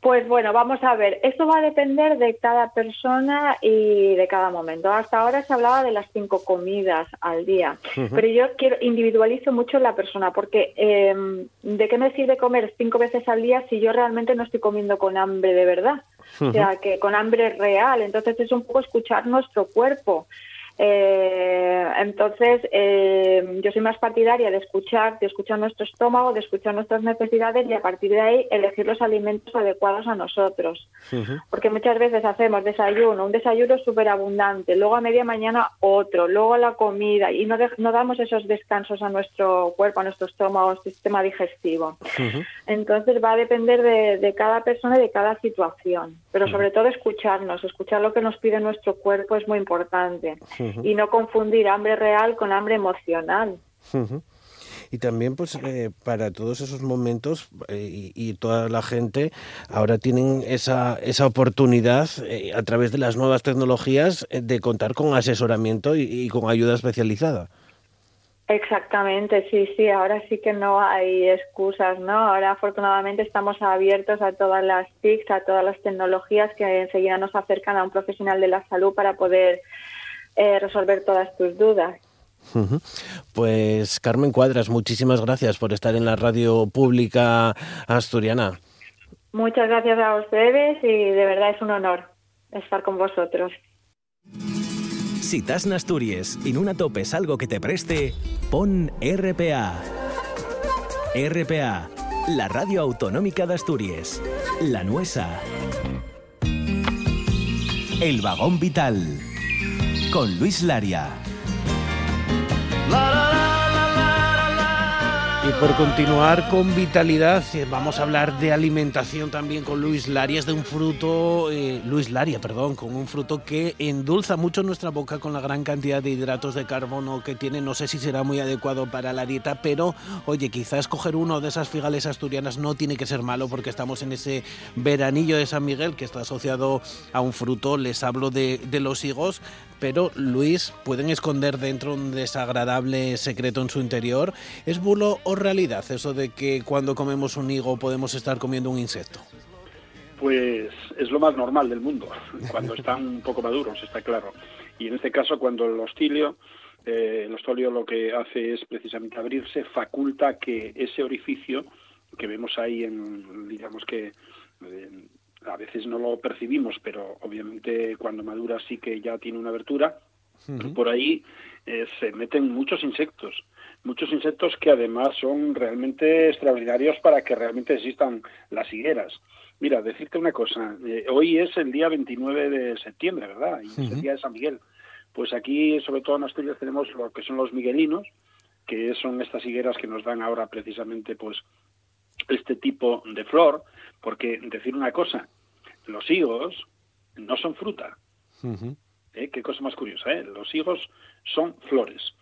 Pues bueno, vamos a ver, esto va a depender de cada persona y de cada momento. Hasta ahora se hablaba de las cinco comidas al día, pero yo quiero individualizo mucho la persona porque eh, ¿de qué me sirve comer cinco veces al día si yo realmente no estoy comiendo con hambre de verdad? O sea, que con hambre real. Entonces es un poco escuchar nuestro cuerpo. Eh, entonces, eh, yo soy más partidaria de escuchar, de escuchar nuestro estómago, de escuchar nuestras necesidades y a partir de ahí elegir los alimentos adecuados a nosotros. Porque muchas veces hacemos desayuno, un desayuno súper abundante, luego a media mañana otro, luego la comida y no, no damos esos descansos a nuestro cuerpo, a nuestro estómago, sistema digestivo. Entonces va a depender de, de, cada persona y de cada situación, pero sobre todo escucharnos, escuchar lo que nos pide nuestro cuerpo es muy importante y no confundir hambre real con hambre emocional. Y también, pues, eh, para todos esos momentos eh, y, toda la gente ahora tienen esa, esa oportunidad eh, a través de las nuevas tecnologías de contar con asesoramiento y, con ayuda especializada. Exactamente, sí, sí, ahora sí que no hay excusas, ¿no? Ahora afortunadamente estamos abiertos a todas las TICs, a todas las tecnologías que enseguida nos acercan a un profesional de la salud para poder eh, resolver todas tus dudas. Pues Carmen Cuadras, muchísimas gracias por estar en la radio pública asturiana. Muchas gracias a ustedes y de verdad es un honor estar con vosotros. Si estás en Asturias y no topes algo que te preste, pon RPA. RPA, la radio autonómica de Asturias. La Nuesa. El vagón vital. Con Luis Laria. Y por continuar con vitalidad, eh, vamos a hablar de alimentación también con Luis Larias, de un fruto, eh, Luis Laria, perdón, con un fruto que endulza mucho nuestra boca con la gran cantidad de hidratos de carbono que tiene. No sé si será muy adecuado para la dieta, pero oye, quizás escoger uno de esas figales asturianas no tiene que ser malo porque estamos en ese veranillo de San Miguel que está asociado a un fruto. Les hablo de, de los higos, pero Luis, pueden esconder dentro un desagradable secreto en su interior. ¿Es bulo o realidad eso de que cuando comemos un higo podemos estar comiendo un insecto? Pues es lo más normal del mundo, cuando están un poco maduros, está claro. Y en este caso, cuando el hostilio, eh, el hostolio lo que hace es precisamente abrirse, faculta que ese orificio que vemos ahí en, digamos que a veces no lo percibimos, pero obviamente cuando madura sí que ya tiene una abertura. Por ahí eh, se meten muchos insectos, muchos insectos que además son realmente extraordinarios para que realmente existan las higueras. Mira, decirte una cosa, eh, hoy es el día 29 de septiembre, ¿verdad? Y es el día de San Miguel. Pues aquí, sobre todo en Asturias, tenemos lo que son los miguelinos, que son estas higueras que nos dan ahora precisamente pues este tipo de flor, porque decir una cosa, los higos no son fruta. ¿Eh? Qué cosa más curiosa, ¿eh? Los higos son flores.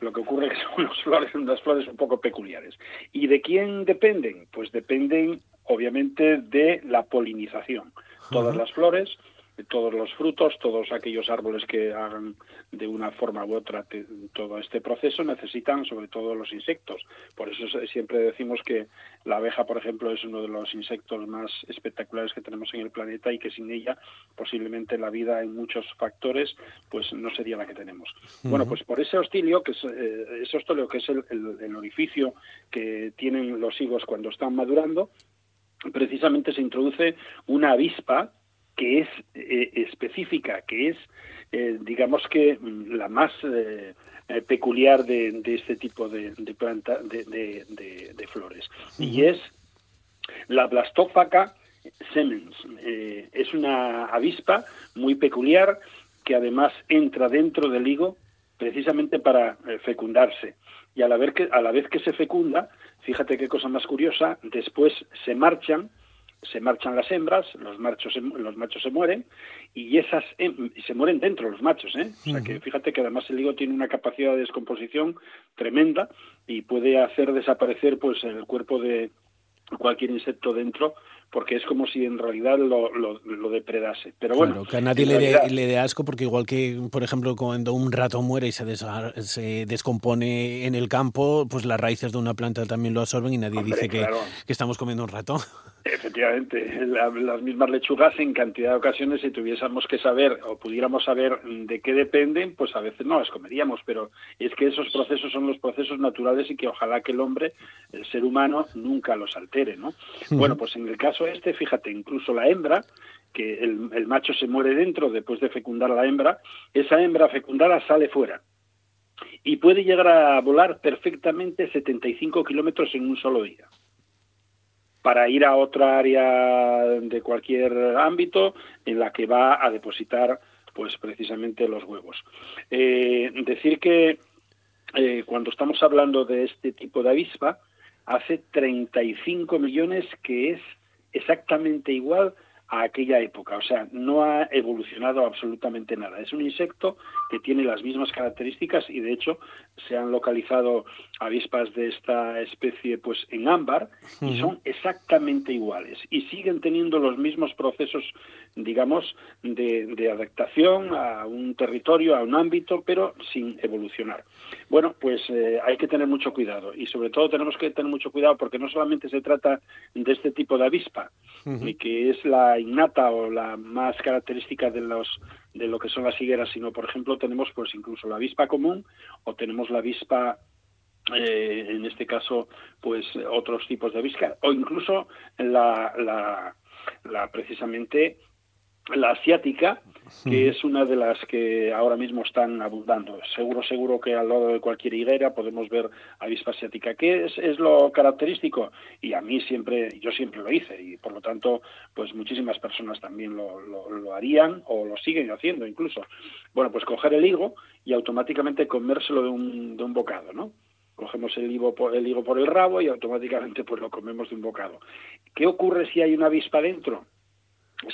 Lo que ocurre es que son unas flores, unas flores un poco peculiares. ¿Y de quién dependen? Pues dependen, obviamente, de la polinización. Todas las flores todos los frutos, todos aquellos árboles que hagan de una forma u otra todo este proceso necesitan sobre todo los insectos. Por eso siempre decimos que la abeja, por ejemplo, es uno de los insectos más espectaculares que tenemos en el planeta y que sin ella posiblemente la vida en muchos factores pues no sería la que tenemos. Bueno, pues por ese hostilio, que es, eh, ese hostilio que es el orificio que tienen los higos cuando están madurando, precisamente se introduce una avispa que es eh, específica, que es, eh, digamos que, mm, la más eh, peculiar de, este tipo de, planta, de, flores. Y es la Blastophaca semens. es una avispa muy peculiar que además entra dentro del higo precisamente para fecundarse. Y a la, vez que, a la vez que se fecunda, fíjate qué cosa más curiosa, después se marchan se marchan las hembras, los machos se, los machos se mueren y esas se mueren dentro los machos, ¿eh? O sea que fíjate que además el higo tiene una capacidad de descomposición tremenda y puede hacer desaparecer pues el cuerpo de cualquier insecto dentro porque es como si en realidad lo, lo, depredase. Pero bueno, que a nadie le, dé, le asco porque igual que, por ejemplo, cuando un rato muere y se, se descompone en el campo, pues las raíces de una planta también lo absorben y nadie dice que, que, estamos comiendo un rato. Efectivamente, las mismas lechugas en cantidad de ocasiones si tuviésemos que saber o pudiéramos saber de qué dependen, pues a veces no las comeríamos, pero es que esos procesos son los procesos naturales y que ojalá que el hombre, el ser humano, nunca los altere, ¿no? Bueno, pues en el caso este, fíjate, incluso la hembra, que el, macho se muere dentro después de fecundar a la hembra, esa hembra fecundada sale fuera y puede llegar a volar perfectamente 75 kilómetros en un solo día para ir a otra área de cualquier ámbito en la que va a depositar pues precisamente los huevos. Eh, decir que eh, cuando estamos hablando de este tipo de avispa, hace 35 millones que es exactamente igual a aquella época. O sea, no ha evolucionado absolutamente nada. Es un insecto que tiene las mismas características y de hecho se han localizado avispas de esta especie pues en ámbar y son exactamente iguales y siguen teniendo los mismos procesos digamos, de, adaptación a un territorio, a un ámbito, pero sin evolucionar. Bueno, pues eh, hay que tener mucho cuidado y sobre todo tenemos que tener mucho cuidado porque no solamente se trata de este tipo de avispa, y que es la innata o la más característica de los de lo que son las higueras, sino por ejemplo tenemos pues incluso la avispa común o tenemos la avispa eh, en este caso pues otros tipos de avispa o incluso la, la, la precisamente la asiática, que es una de las que ahora mismo están abundando. Seguro, seguro que al lado de cualquier higuera podemos ver avispa asiática. ¿Qué es, es lo característico? Y a mí siempre, yo siempre lo hice y por lo tanto, pues muchísimas personas también lo, lo, harían o lo siguen haciendo incluso. Bueno, pues coger el higo y automáticamente comérselo de un, de un bocado, ¿no? cogemos el higo, por, el higo por el rabo y automáticamente pues lo comemos de un bocado. ¿Qué ocurre si hay una avispa dentro?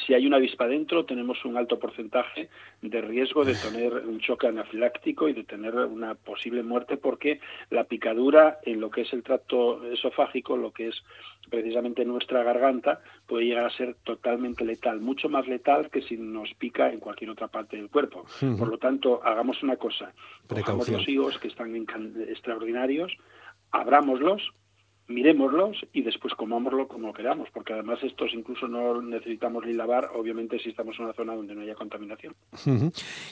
Si hay una avispa dentro, tenemos un alto porcentaje de riesgo de tener un choque anafiláctico y de tener una posible muerte porque la picadura en lo que es el tracto esofágico, lo que es precisamente nuestra garganta, puede llegar a ser totalmente letal, mucho más letal que si nos pica en cualquier otra parte del cuerpo. Por lo tanto, hagamos una cosa, cojamos los higos que están extraordinarios, abrámoslos, miremoslos y después comámoslo como queramos, porque además estos incluso no necesitamos ni lavar, obviamente si estamos en una zona donde no haya contaminación.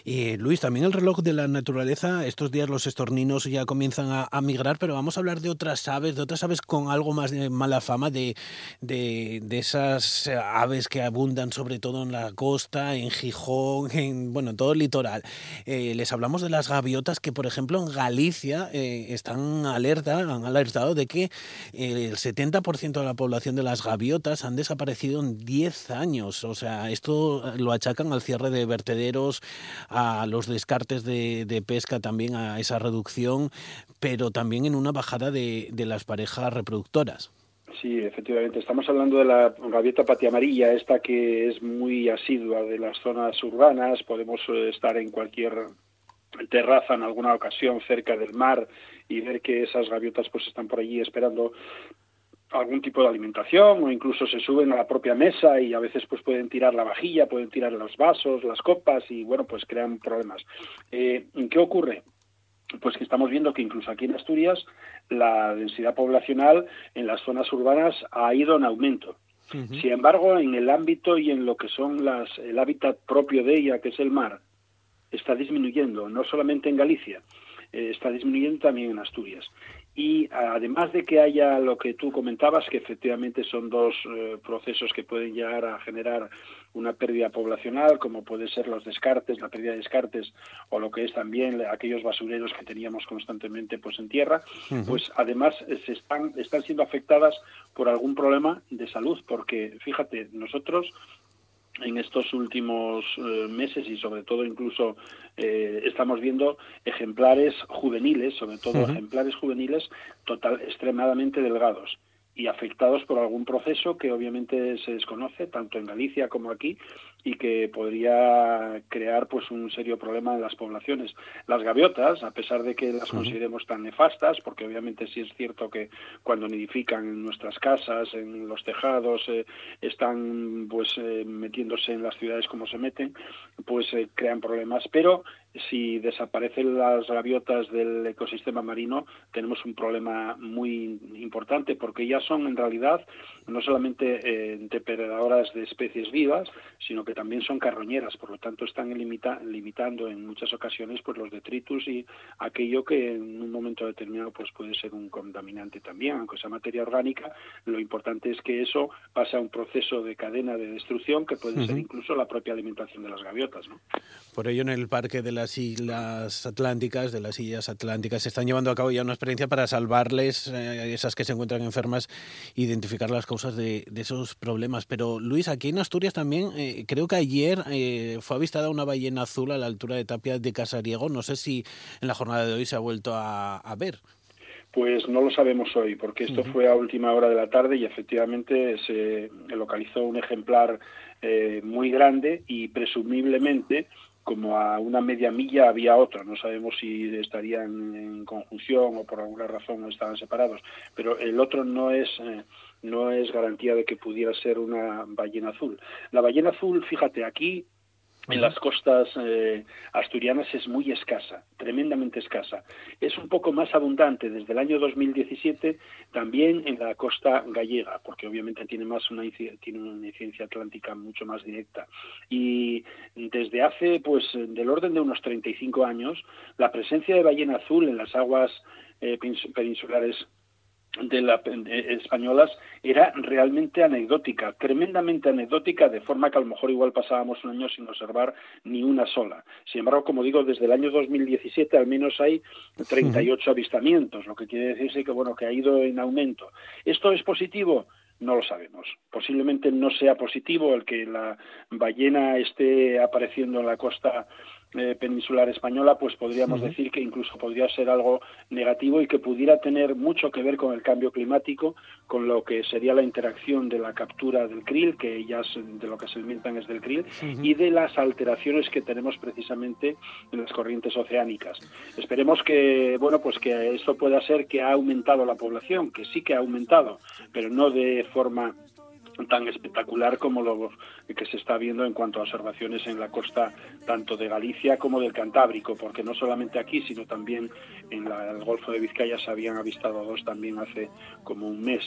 y Luis, también el reloj de la naturaleza, estos días los estorninos ya comienzan a, migrar, pero vamos a hablar de otras aves, de otras aves con algo más de mala fama, de, de, esas aves que abundan sobre todo en la costa, en Gijón, en bueno, en todo el litoral. Eh, les hablamos de las gaviotas que, por ejemplo, en Galicia eh, están alerta, han alertado de que el 70% de la población de las gaviotas han desaparecido en 10 años. O sea, esto lo achacan al cierre de vertederos, a los descartes de, pesca también, a esa reducción, pero también en una bajada de, las parejas reproductoras. Sí, efectivamente. Estamos hablando de la gaviota patiamarilla, esta que es muy asidua de las zonas urbanas. Podemos eh, estar en cualquier terraza en alguna ocasión cerca del mar y ver que esas gaviotas pues están por allí esperando algún tipo de alimentación o incluso se suben a la propia mesa y a veces pues pueden tirar la vajilla, pueden tirar los vasos, las copas y bueno pues crean problemas. Eh, ¿Qué ocurre? Pues que estamos viendo que incluso aquí en Asturias la densidad poblacional en las zonas urbanas ha ido en aumento. Sin embargo, en el ámbito y en lo que son las, el hábitat propio de ella, que es el mar, está disminuyendo, no solamente en Galicia, eh, está disminuyendo también en Asturias. Y además de que haya lo que tú comentabas, que efectivamente son dos eh, procesos que pueden llegar a generar una pérdida poblacional, como puede ser los descartes, la pérdida de descartes, o lo que es también aquellos basureros que teníamos constantemente pues en tierra, pues además eh, se están, están siendo afectadas por algún problema de salud, porque fíjate, nosotros en estos últimos eh, meses y sobre todo incluso eh, estamos viendo ejemplares juveniles, sobre todo ejemplares juveniles total extremadamente delgados y afectados por algún proceso que obviamente se desconoce tanto en Galicia como aquí y que podría crear pues un serio problema en las poblaciones. Las gaviotas, a pesar de que las consideremos tan nefastas, porque obviamente sí es cierto que cuando nidifican en nuestras casas, en los tejados, eh, están pues eh, metiéndose en las ciudades como se meten, pues eh, crean problemas. Pero si desaparecen las gaviotas del ecosistema marino, tenemos un problema muy importante, porque ellas son en realidad no solamente depredadoras de especies vivas, sino que también son carroñeras, por lo tanto están limitando en muchas ocasiones pues los detritus y aquello que en un momento determinado pues puede ser un contaminante también, aunque sea materia orgánica, lo importante es que eso pasa a un proceso de cadena de destrucción que puede ser incluso la propia alimentación de las gaviotas. ¿no? Por ello en el Parque de las Islas Atlánticas, de las Islas Atlánticas, se están llevando a cabo ya una experiencia para salvarles, eh, esas que se encuentran enfermas, identificar las causas de, esos problemas. Pero Luis, aquí en Asturias también eh, creo que ayer eh, fue avistada una ballena azul a la altura de Tapia de Casariego. No sé si en la jornada de hoy se ha vuelto a, ver. Pues no lo sabemos hoy, porque esto fue a última hora de la tarde y efectivamente se localizó un ejemplar eh, muy grande y presumiblemente como a una media milla había otro. No sabemos si estarían en conjunción o por alguna razón estaban separados, pero el otro no es eh, no es garantía de que pudiera ser una ballena azul. La ballena azul, fíjate, aquí en las costas eh, asturianas es muy escasa, tremendamente escasa. Es un poco más abundante desde el año 2017 también en la costa gallega, porque obviamente tiene más una una incidencia atlántica mucho más directa. Y desde hace pues del orden de unos 35 años, la presencia de ballena azul en las aguas eh, peninsulares de las españolas era realmente anecdótica, tremendamente anecdótica, de forma que a lo mejor igual pasábamos un año sin observar ni una sola. Sin embargo, como digo, desde el año 2017 al menos hay 38 avistamientos, lo que quiere decirse que bueno que ha ido en aumento. ¿Esto es positivo? No lo sabemos. Posiblemente no sea positivo el que la ballena esté apareciendo en la costa eh, peninsular española, pues podríamos decir que incluso podría ser algo negativo y que pudiera tener mucho que ver con el cambio climático, con lo que sería la interacción de la captura del krill, que ya de lo que se alimentan es del krill, y de las alteraciones que tenemos precisamente en las corrientes oceánicas. Esperemos que, bueno, pues que esto pueda ser que ha aumentado la población, que sí que ha aumentado, pero no de forma tan espectacular como lo que se está viendo en cuanto a observaciones en la costa tanto de Galicia como del Cantábrico, porque no solamente aquí, sino también en el Golfo de Vizcaya se habían avistado dos también hace como un mes.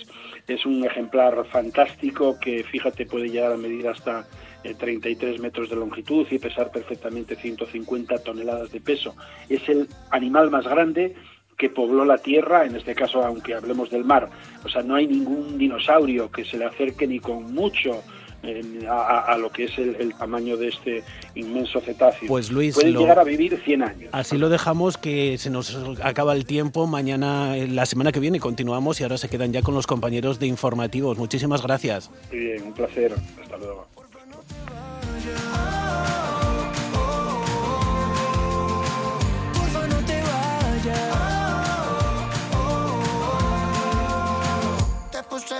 Es un ejemplar fantástico que, fíjate, puede llegar a medir hasta 33 eh, metros de longitud y pesar perfectamente 150 toneladas de peso. Es el animal más grande que pobló la Tierra, en este caso, aunque hablemos del mar. O sea, no hay ningún dinosaurio que se le acerque ni con mucho a, lo que es el, tamaño de este inmenso cetáceo. Pues Luis, puede llegar a vivir 100 años. Así lo dejamos, que se nos acaba el tiempo. Mañana, la semana que viene, continuamos y ahora se quedan ya con los compañeros de informativos. Muchísimas gracias. Bien, un placer. Hasta luego.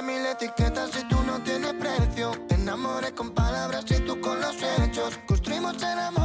Mil etiquetas y tú no tienes precio. Te enamoré con palabras y tú con los hechos. Construimos el amor